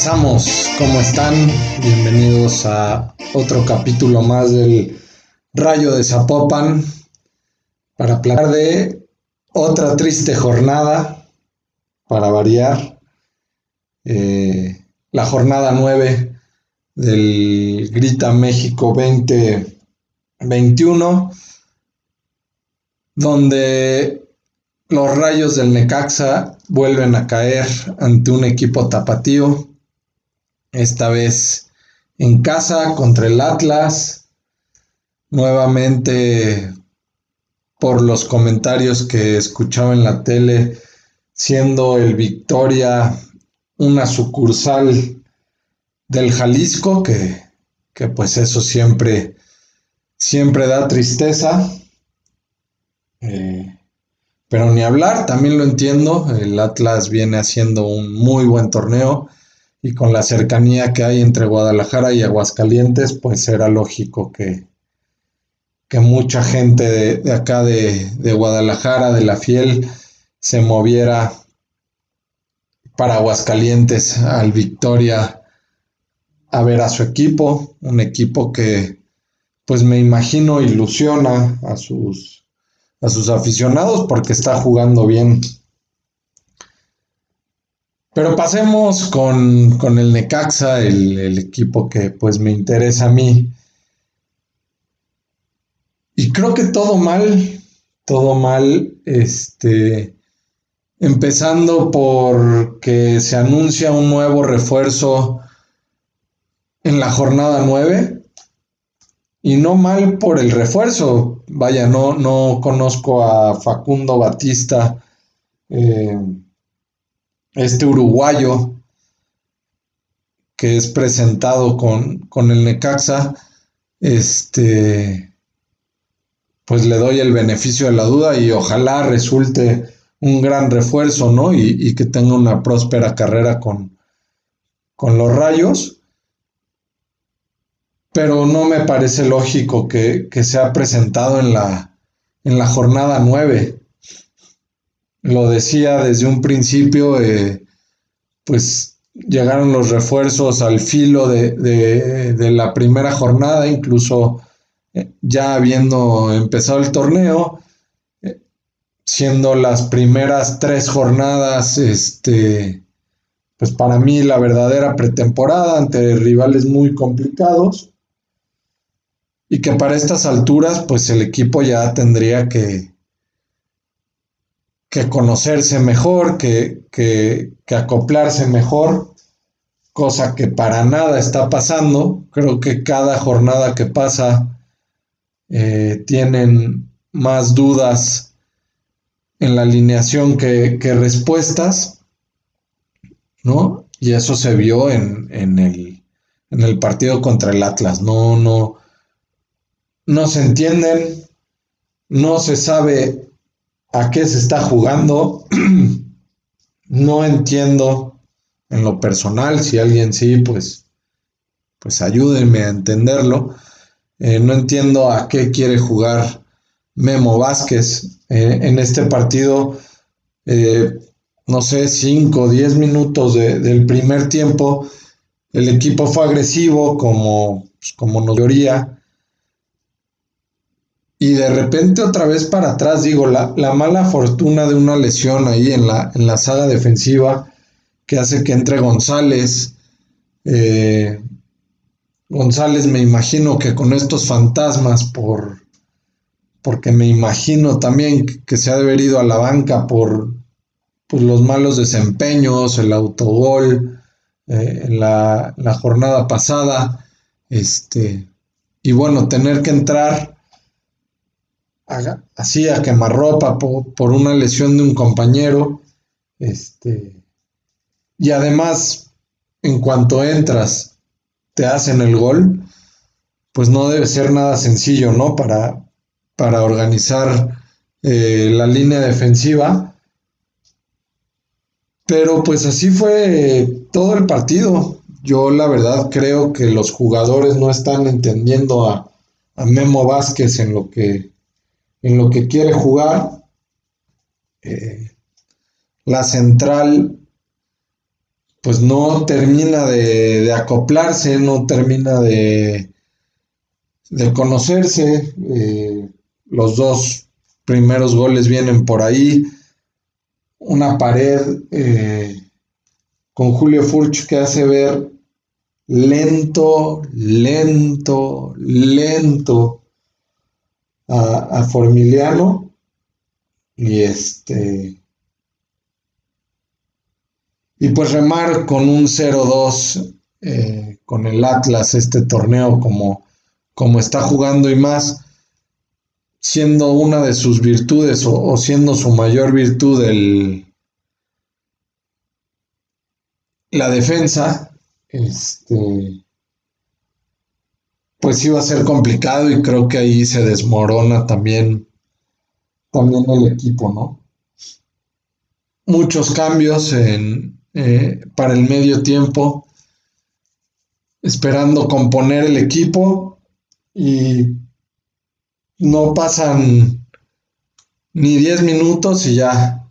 Empezamos, ¿cómo están? Bienvenidos a otro capítulo más del Rayo de Zapopan para hablar de otra triste jornada, para variar, eh, la jornada 9 del Grita México 2021, donde los rayos del Necaxa vuelven a caer ante un equipo tapatío, esta vez en casa contra el Atlas, nuevamente por los comentarios que escuchaba en la tele, siendo el Victoria una sucursal del Jalisco, que, que pues eso siempre, siempre da tristeza. Eh, pero ni hablar, también lo entiendo, el Atlas viene haciendo un muy buen torneo y con la cercanía que hay entre Guadalajara y Aguascalientes, pues era lógico que, que mucha gente de, acá de, de, Guadalajara, de la Fiel, se moviera para Aguascalientes al Victoria a ver a su equipo, un equipo que pues me imagino ilusiona a sus a sus aficionados porque está jugando bien. Pero pasemos con, el Necaxa, el, el, equipo que pues me interesa a mí. Y creo que todo mal, todo mal, este, empezando por que se anuncia un nuevo refuerzo en la jornada 9 y no mal por el refuerzo. Vaya, no, no conozco a Facundo Batista, eh, este uruguayo que es presentado con, con, el Necaxa. Este, pues le doy el beneficio de la duda y ojalá resulte un gran refuerzo, ¿no? Y, y que tenga una próspera carrera con, con los rayos pero no me parece lógico que, que sea presentado en la, en la jornada 9. Lo decía desde un principio, eh, pues llegaron los refuerzos al filo de, de, la primera jornada, incluso eh, ya habiendo empezado el torneo, eh, siendo las primeras tres jornadas, este, pues para mí la verdadera pretemporada ante rivales muy complicados y que para estas alturas pues el equipo ya tendría que, que conocerse mejor, que, que, acoplarse mejor, cosa que para nada está pasando. Creo que cada jornada que pasa eh, tienen más dudas en la alineación que, que, respuestas, ¿no? Y eso se vio en, en, el, en el partido contra el Atlas. No, no, no se entienden, no se sabe a qué se está jugando, no entiendo en lo personal, si alguien sí, pues, pues ayúdenme a entenderlo. Eh, no entiendo a qué quiere jugar Memo Vázquez eh, en este partido. Eh, no sé, 5 o 10 minutos del primer tiempo, el equipo fue agresivo como, pues, como nos teoría y de repente otra vez para atrás, digo, la, mala fortuna de una lesión ahí en la, en la saga defensiva que hace que entre González. Eh, González me imagino que con estos fantasmas por porque me imagino también que se ha de a la banca por pues, los malos desempeños, el autogol eh, la, la, jornada pasada, este, y bueno, tener que entrar así a quemarropa por, por una lesión de un compañero. Este, y además, en cuanto entras, te hacen el gol, pues no debe ser nada sencillo, ¿no? Para, para organizar eh, la línea defensiva. Pero pues así fue todo el partido. Yo la verdad creo que los jugadores no están entendiendo a, a Memo Vázquez en lo que en lo que quiere jugar. Eh, la central, pues no termina de, acoplarse, no termina de, conocerse. Eh, los dos primeros goles vienen por ahí. Una pared eh, con Julio Furch que hace ver lento, lento, lento a, Formiliano. Y este y pues remar con un 0-2 eh, con el Atlas este torneo como, como está jugando y más siendo una de sus virtudes o, siendo su mayor virtud el, la defensa, este, pues iba a ser complicado y creo que ahí se desmorona también, también el equipo, ¿no? Muchos cambios en, eh, para el medio tiempo, esperando componer el equipo y no pasan ni 10 minutos y ya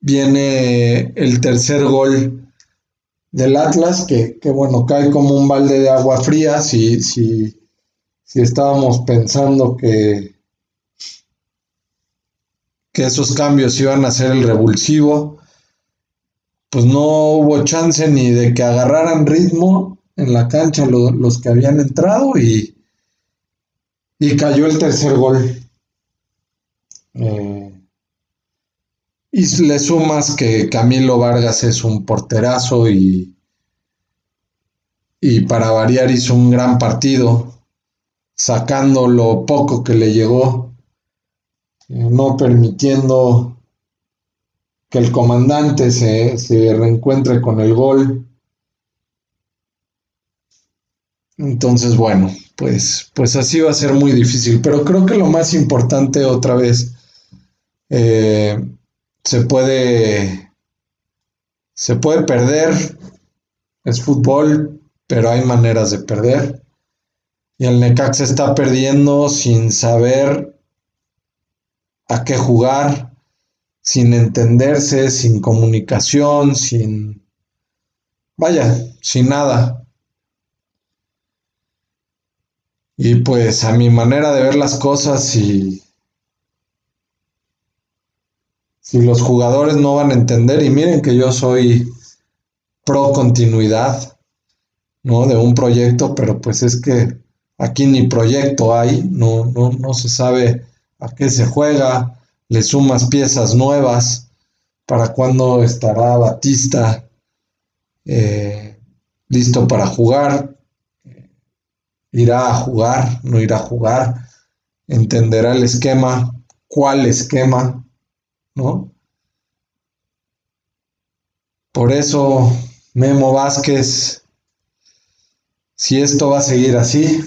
viene el tercer gol del Atlas, que, bueno, cae como un balde de agua fría si, si, si estábamos pensando que, que esos cambios iban a ser el revulsivo pues no hubo chance ni de que agarraran ritmo en la cancha los que habían entrado y, y cayó el tercer gol. Eh, y le sumas que Camilo Vargas es un porterazo y, y para variar hizo un gran partido, sacando lo poco que le llegó, eh, no permitiendo que el comandante se, reencuentre con el gol. Entonces, bueno, pues, pues así va a ser muy difícil. Pero creo que lo más importante otra vez, eh, se puede, se puede perder, es fútbol, pero hay maneras de perder. Y el Necax está perdiendo sin saber a qué jugar, sin entenderse, sin comunicación, sin, vaya, sin nada. Y pues a mi manera de ver las cosas, si, si los jugadores no van a entender, y miren que yo soy pro continuidad, ¿no? De un proyecto, pero pues es que aquí ni proyecto hay, no, no, no se sabe a qué se juega, le sumas piezas nuevas, para cuándo estará Batista eh, listo para jugar, irá a jugar, no irá a jugar, entenderá el esquema, cuál esquema, ¿no? Por eso, Memo Vázquez, si esto va a seguir así,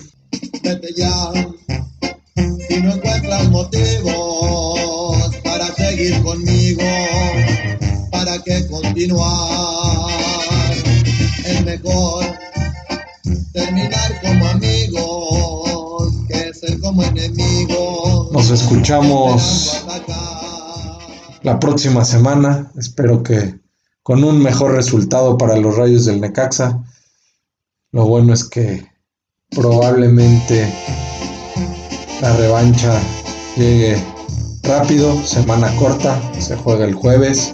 ya, si no encuentras motivo conmigo, ¿para que continuar? Es mejor terminar como amigos que ser como enemigos. Nos escuchamos la próxima semana. Espero que con un mejor resultado para los rayos del Necaxa. Lo bueno es que probablemente la revancha llegue rápido, semana corta, se juega el jueves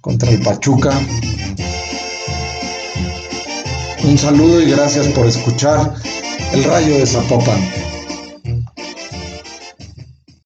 contra el Pachuca. Un saludo y gracias por escuchar el rayo de Zapopan.